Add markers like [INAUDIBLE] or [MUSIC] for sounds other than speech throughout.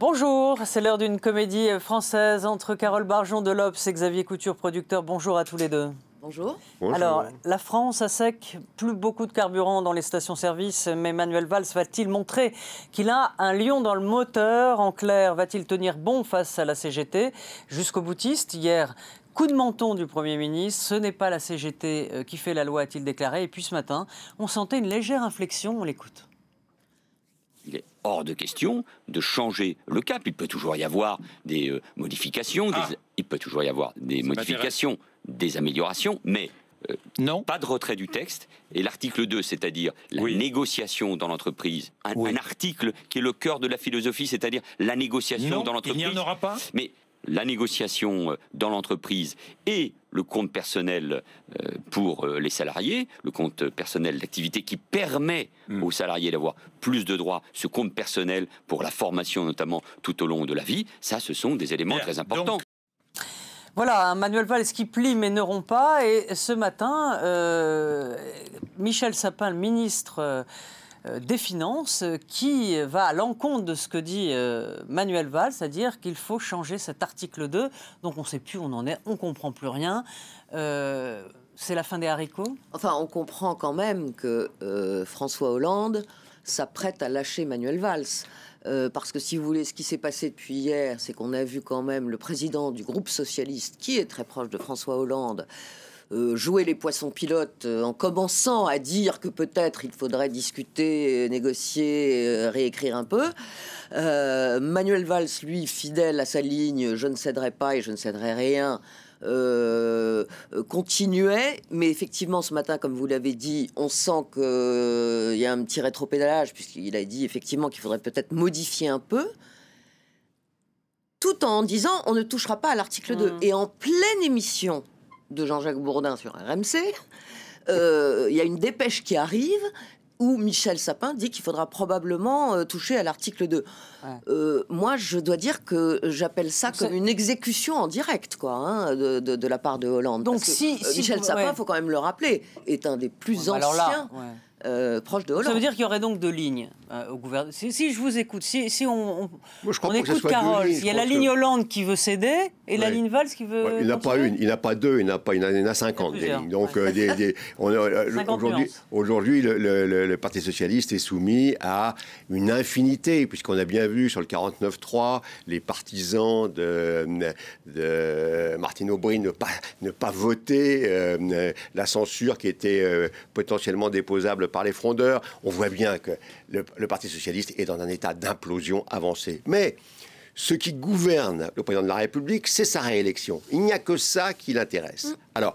Bonjour, c'est l'heure d'une comédie française entre Carole Barjon de l'Obs et Xavier Couture, producteur. Bonjour à tous les deux. Bonjour. Alors, la France a sec, plus beaucoup de carburant dans les stations-service, mais Manuel Valls va-t-il montrer qu'il a un lion dans le moteur? En clair, va-t-il tenir bon face à la CGT Jusqu'au boutiste, hier, Coup de menton du Premier ministre, ce n'est pas la CGT euh, qui fait la loi, a-t-il déclaré. Et puis ce matin, on sentait une légère inflexion, on l'écoute il est hors de question de changer le cap. Il peut toujours y avoir des euh, modifications, ah. il peut toujours y avoir des modifications, des améliorations, mais euh, non. Pas de retrait du texte. Et l'article 2, c'est-à-dire la négociation dans l'entreprise, un, article qui est le cœur de la philosophie, c'est-à-dire la négociation dans l'entreprise. Il n'y en aura pas Mais la négociation euh, dans l'entreprise et le compte personnel euh, pour euh, les salariés, le compte personnel d'activité qui permet hmm. aux salariés d'avoir plus de droits, ce compte personnel pour la formation notamment tout au long de la vie, ça ce sont des éléments très importants. Voilà, Manuel Valls qui plie mais ne rompt pas. Et ce matin, Michel Sapin, le ministre euh, des Finances qui va à l'encontre de ce que dit euh, Manuel Valls, c'est-à-dire qu'il faut changer cet article 2. Donc on ne sait plus où on en est, on ne comprend plus rien. Euh, c'est la fin des haricots? Enfin, on comprend quand même que François Hollande s'apprête à lâcher Manuel Valls. parce que si vous voulez, ce qui s'est passé depuis hier, c'est qu'on a vu quand même le président du groupe socialiste, qui est très proche de François Hollande, euh, jouer les poissons pilotes euh, en commençant à dire que peut-être il faudrait discuter, négocier, euh, réécrire un peu. Manuel Valls, lui, fidèle à sa ligne, je ne céderai pas et je ne céderai rien. continuait, mais effectivement ce matin, comme vous l'avez dit, on sent qu'il y a un petit rétropédalage, puisqu'il a dit effectivement qu'il faudrait peut-être modifier un peu, tout en disant on ne touchera pas à l'article 2. Mmh. Et en pleine émission, de Jean-Jacques Bourdin sur RMC, euh, il y a une dépêche qui arrive où Michel Sapin dit qu'il faudra probablement euh, toucher à l'article 2. Euh, moi, je dois dire que j'appelle ça comme une exécution en direct, quoi, hein, de, la part de Hollande. Donc, si, Michel Sapin, il faut quand même le rappeler, est un des plus bah anciens. Euh, proche de Hollande. Ça veut dire qu'il y aurait donc deux lignes euh, au gouvernement. Si, je vous écoute, si, si on, on, écoute Carole, il y a la ligne Hollande qui veut céder et la ligne Valls qui veut. il n'a pas une, il n'a pas deux, il n'a pas, il en a 50 des lignes. Donc euh, aujourd'hui, aujourd'hui le, Parti socialiste est soumis à une infinité, puisqu'on a bien vu sur le 49-3 les partisans de, de Martine Aubry ne pas, ne pas voter la censure qui était potentiellement déposable par les frondeurs. On voit bien que le, Parti socialiste est dans un état d'implosion avancé. Mais ce qui gouverne le président de la République, c'est sa réélection. Il n'y a que ça qui l'intéresse. Mm. Alors,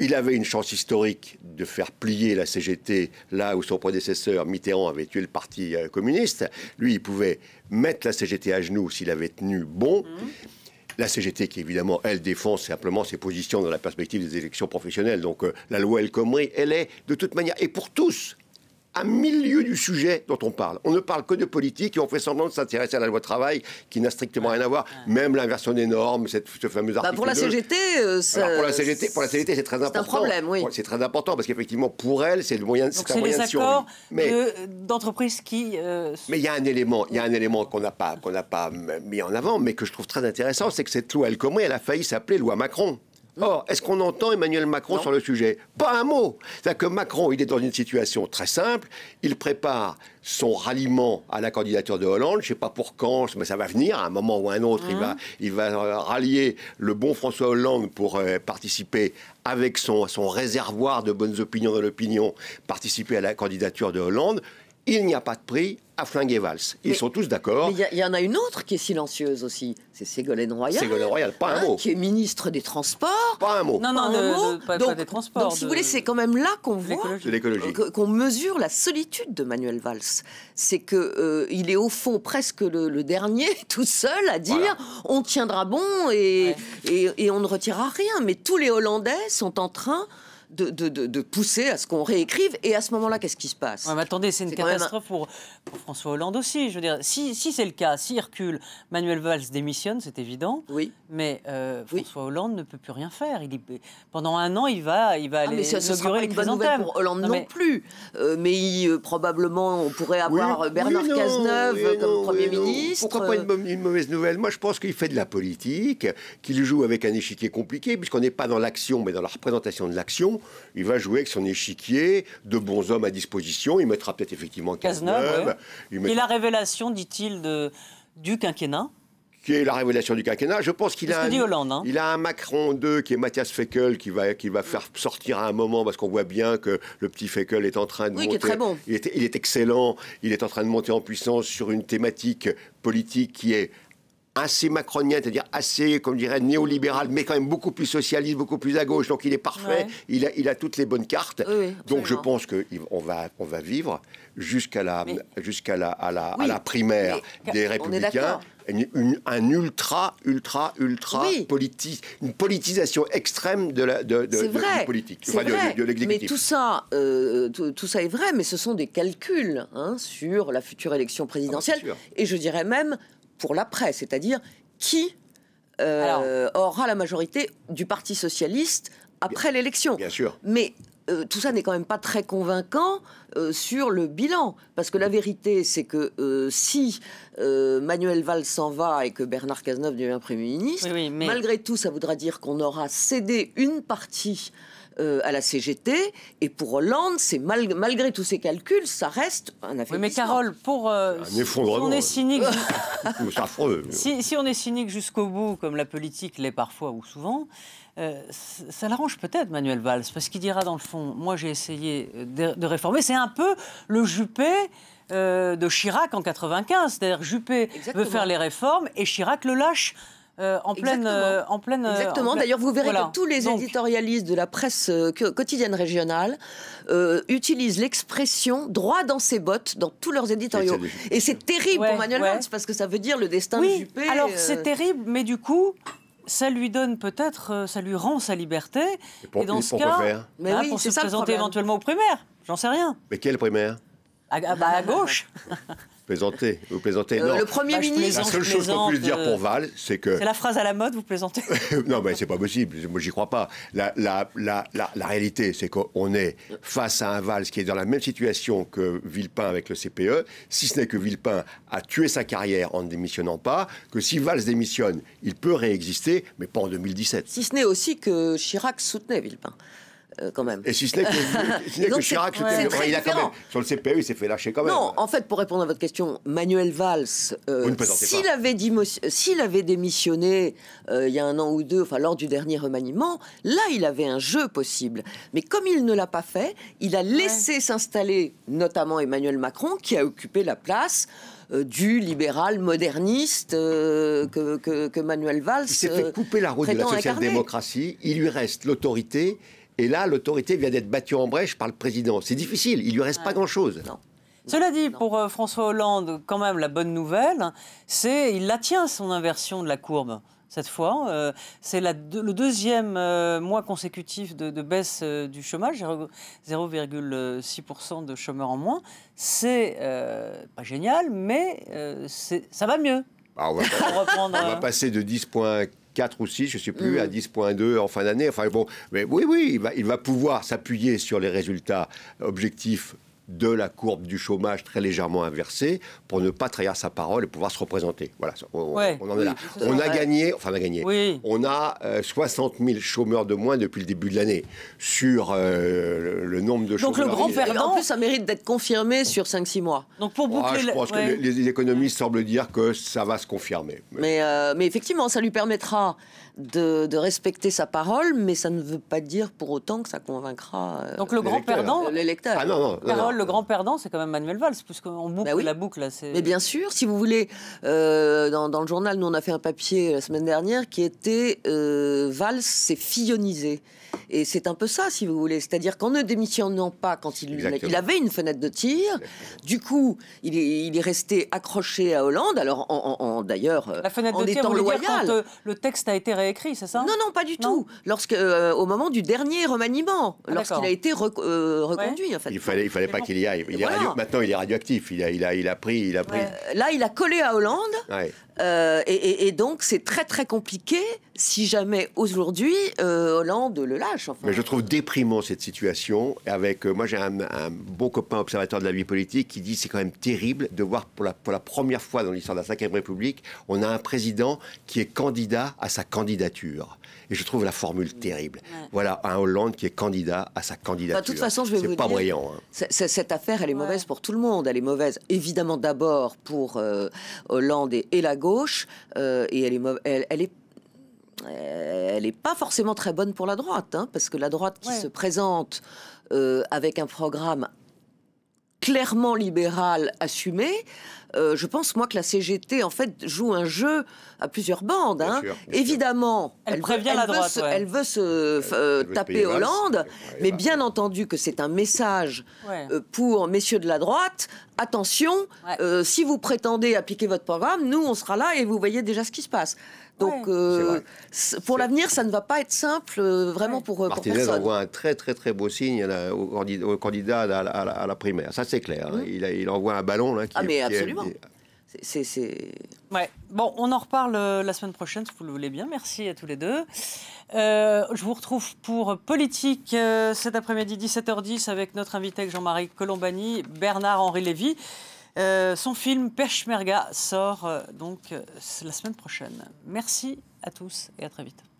il avait une chance historique de faire plier la CGT là où son prédécesseur Mitterrand avait tué le Parti euh, communiste. Lui, il pouvait mettre la CGT à genoux s'il avait tenu bon. Mm. La CGT qui évidemment, elle défend simplement ses positions dans la perspective des élections professionnelles. Donc euh, la loi El Khomri, elle est de toute manière, et pour tous, à milieu du sujet dont on parle. On ne parle que de politique et on fait semblant de s'intéresser à la loi travail qui n'a strictement rien à voir. Même l'inversion des normes, cette, ce fameux bah, article. pour la CGT, euh, pour la CGT, pour la CGT, c'est très important. C'est un problème, oui. C'est très important parce qu'effectivement, pour elle, c'est le moyen, c'est un moyen de Mais d'entreprises qui. Euh, mais il y a un élément, il y a un élément qu'on n'a pas, qu'on n'a pas mis en avant, mais que je trouve très intéressant, c'est que cette loi El Khomri, elle a failli s'appeler loi Macron. Or, est-ce qu'on entend Emmanuel Macron sur le sujet? Pas un mot. C'est-à-dire que Macron, il est dans une situation très simple. Il prépare son ralliement à la candidature de Hollande. Je ne sais pas pour quand, mais ça va venir. À un moment ou à un autre, il, va, mmh. il va euh, rallier le bon François Hollande pour euh, participer avec son, son réservoir de bonnes opinions dans l'opinion, participer à la candidature de Hollande il n'y a pas de prix à flinguer Valls. Ils sont tous d'accord. Mais il y, en a une autre qui est silencieuse aussi, c'est Ségolène Royal. Ségolène Royal, pas un hein, mot. Qui est ministre des Transports. Pas un mot. Non, non, un mot. donc, des Transports. Donc, si vous voulez, c'est quand même là qu'on voit, l'écologie, qu'on mesure la solitude de Manuel Valls. C'est que euh, il est au fond presque le, dernier, [LAUGHS] tout seul, à dire on tiendra bon et, et, et on ne retirera rien. Mais tous les Hollandais sont en train de, de, de, pousser à ce qu'on réécrive. Et à ce moment-là, qu'est-ce qui se passe? Mais Attendez, c'est une catastrophe pour, pour, François Hollande aussi. Je veux dire, si, si c'est le cas, si recule, Manuel Valls démissionne, c'est évident. Oui. Mais euh, François Hollande ne peut plus rien faire. Il, pendant un an, il va, il va ah, aller mais ça, ce sera pas une bonne nouvelle pour Hollande non, plus. Euh, mais euh, probablement, on pourrait avoir Bernard Cazeneuve comme Premier ministre. Pourquoi pas une, une, mauvaise nouvelle? Moi, je pense qu'il fait de la politique, qu'il joue avec un échiquier compliqué, puisqu'on n'est pas dans l'action, mais dans la représentation de l'action il va jouer avec son échiquier, de bons hommes à disposition. Il mettra peut-être effectivement Cazeneuve. Et la révélation, dit-il, du quinquennat qui est la révélation du quinquennat. Je pense qu'il a, un, hein. il a un Macron 2 qui est Mathias Feckel qui va, qui va faire sortir à un moment parce qu'on voit bien que le petit Feckel est en train de oui, monter. Qui est très bon. il, est, il est excellent. Il est en train de monter en puissance sur une thématique politique qui est assez macronien, c'est-à-dire assez, comme dirait, néolibéral, mais quand même beaucoup plus socialiste, beaucoup plus à gauche. Donc il est parfait, il, a, il a toutes les bonnes cartes. Donc je pense qu'on va, on va vivre jusqu'à la, jusqu'à la, à la, à la primaire des Républicains. Une, un ultra, ultra, ultra politique, une politisation extrême de la de, de, vrai, politique, enfin, vrai. de, Mais tout ça, euh, tout, ça est vrai, mais ce sont des calculs hein, sur la future élection présidentielle. Ah, et je dirais même pour l'après, c'est-à-dire qui euh, aura la majorité du Parti socialiste après l'élection. Bien sûr. Mais euh, tout ça n'est quand même pas très convaincant euh, sur le bilan. Parce que la vérité, c'est que si Manuel Valls s'en va et que Bernard Cazeneuve devient Premier ministre, malgré tout, ça voudra dire qu'on aura cédé une partie euh, à la CGT. Et pour Hollande, c'est malgré tous ces calculs, ça reste un. Oui, mais Carole, pour euh, si on est cynique, [LAUGHS] si, si, on est cynique jusqu'au bout, comme la politique l'est parfois ou souvent. Euh, ça l'arrange peut-être Manuel Valls, parce qu'il dira dans le fond, moi j'ai essayé de, réformer, c'est un peu le Juppé de Chirac en 95, c'est-à-dire Juppé veut faire les réformes et Chirac le lâche euh, en, pleine, euh, en pleine. Euh, Exactement. D'ailleurs, vous verrez que tous les éditorialistes de la presse quotidienne régionale utilisent l'expression droit dans ses bottes dans tous leurs éditoriaux. Et c'est terrible pour Manuel Valls parce que ça veut dire le destin de Juppé. Alors c'est terrible, mais du coup, ça lui donne peut-être, ça lui rend sa liberté. Et, dans ce cas, faire mais hein, pour se présenter éventuellement aux primaires. J'en sais rien. Mais quelle primaire? À, bah, à [LAUGHS] gauche. [LAUGHS] plaisantez, vous plaisantez. Euh, non. Le Premier bah, ministre. La seule chose qu'on puisse dire pour Val, c'est que. C'est la phrase à la mode, vous plaisantez [LAUGHS] Non, mais c'est pas possible. Moi, j'y crois pas. La, la, la, la réalité, c'est qu'on est face à un Val qui est dans la même situation que Villepin avec le CPE, si ce n'est que Villepin a tué sa carrière en ne démissionnant pas, que si Valls démissionne, il peut réexister, mais pas en 2017. Si ce n'est aussi que Chirac soutenait Villepin. Euh, quand même. Et si ce n'est que, [LAUGHS] Chirac, il a quand même, sur le CPE, il s'est fait lâcher quand même. Non, en fait, pour répondre à votre question, Manuel Valls, euh, s'il avait, avait, démissionné euh, il y a un an ou deux, enfin lors du dernier remaniement, là, il avait un jeu possible. Mais comme il ne l'a pas fait, il a laissé s'installer notamment Emmanuel Macron, qui a occupé la place du libéral moderniste que, que, Manuel Valls. Il s'est fait couper la route de la social-démocratie. Il lui reste l'autorité et là, l'autorité vient d'être battue en brèche par le président. C'est difficile, il lui reste pas grand-chose. Cela dit, pour euh, François Hollande, quand même, la bonne nouvelle, c'est il la tient, son inversion de la courbe. Cette fois, euh, c'est le deuxième euh, mois consécutif de, baisse du chômage, 0,6% de chômeurs en moins. C'est pas génial, mais ça va mieux. Ah, on, va, [LAUGHS] passer de 10 points 4 ou 6, je ne sais plus, à 10.2 mm. en fin d'année. Enfin bon, mais oui, oui, il va, il va pouvoir s'appuyer sur les résultats objectifs de la courbe du chômage très légèrement inversée pour ne pas trahir sa parole et pouvoir se représenter. Voilà, on, en est là. On a gagné, enfin on a gagné, on a 60 euh, 000 chômeurs de moins depuis le début de l'année sur euh, le, nombre de chômeurs. Donc le grand perdant, en plus ça mérite d'être confirmé sur 5-6 mois. Donc pour boucler Je pense que les, économistes semblent dire que ça va se confirmer. Mais, euh, mais effectivement, ça lui permettra de, respecter sa parole, mais ça ne veut pas dire pour autant que ça convaincra Donc le grand perdant l'électeur. Ah non, non, Paul, le grand perdant, c'est quand même Manuel Valls, puisqu'on boucle bah la boucle. Mais bien sûr, si vous voulez, euh, dans, le journal, nous on a fait un papier la semaine dernière qui était euh, Valls s'est fillonisé. Et c'est un peu ça, si vous voulez. C'est-à-dire qu'en ne démissionnant pas quand il, il, avait une fenêtre de tir, du coup, il est, il est, resté accroché à Hollande. Alors, en, d'ailleurs, la fenêtre de tir, loyal. quand euh, le texte a été réécrit, c'est ça? Non, non, pas du tout. Lorsque, au moment du dernier remaniement, ah, lorsqu'il a été reconduit, en fait. Il fallait, il fallait pas qu'il y aille. Il est maintenant, il est radioactif. Il a, il a, il a pris, il a pris. là, il a collé à Hollande. Euh, et, donc, c'est très très compliqué si jamais aujourd'hui euh, Hollande le lâche. Mais je trouve déprimant cette situation. Avec, euh, moi, j'ai un, bon copain observateur de la vie politique qui dit c'est quand même terrible de voir pour la, pour la première fois dans l'histoire de la Ve République, on a un président qui est candidat à sa candidature. Et je trouve la formule terrible. Voilà un Hollande qui est candidat à sa candidature. de toute façon, je vais vous pas dire, brillant. Hein. Cette affaire, elle est mauvaise pour tout le monde. Elle est mauvaise, évidemment, d'abord pour Hollande et, et la gauche, euh, et elle est, elle, elle est elle n'est pas forcément très bonne pour la droite, hein, parce que la droite qui se présente euh, avec un programme clairement libéral assumé, euh, je pense moi que la CGT en fait joue un jeu à plusieurs bandes. Hein. Évidemment, elle, prévient la droite. Veut se, Elle veut se taper Hollande, mais bien entendu que c'est un message euh, pour messieurs de la droite. Attention, euh, si vous prétendez appliquer votre programme, nous on sera là et vous voyez déjà ce qui se passe. Donc, pour l'avenir, ça ne va pas être simple, vraiment pour, Martinez envoie un très très très beau signe au, candidat à la, primaire. Ça c'est clair. Hein. Il, il, envoie un ballon là. Qui, ah mais absolument. C'est. Ouais. Bon, on en reparle euh, la semaine prochaine, si vous le voulez bien. Merci à tous les deux. Euh, je vous retrouve pour Politique euh, cet après-midi, 17h10, avec notre invité Jean-Marie Colombani, Bernard-Henri Lévy. son film Peshmerga sort donc la semaine prochaine. Merci à tous et à très vite.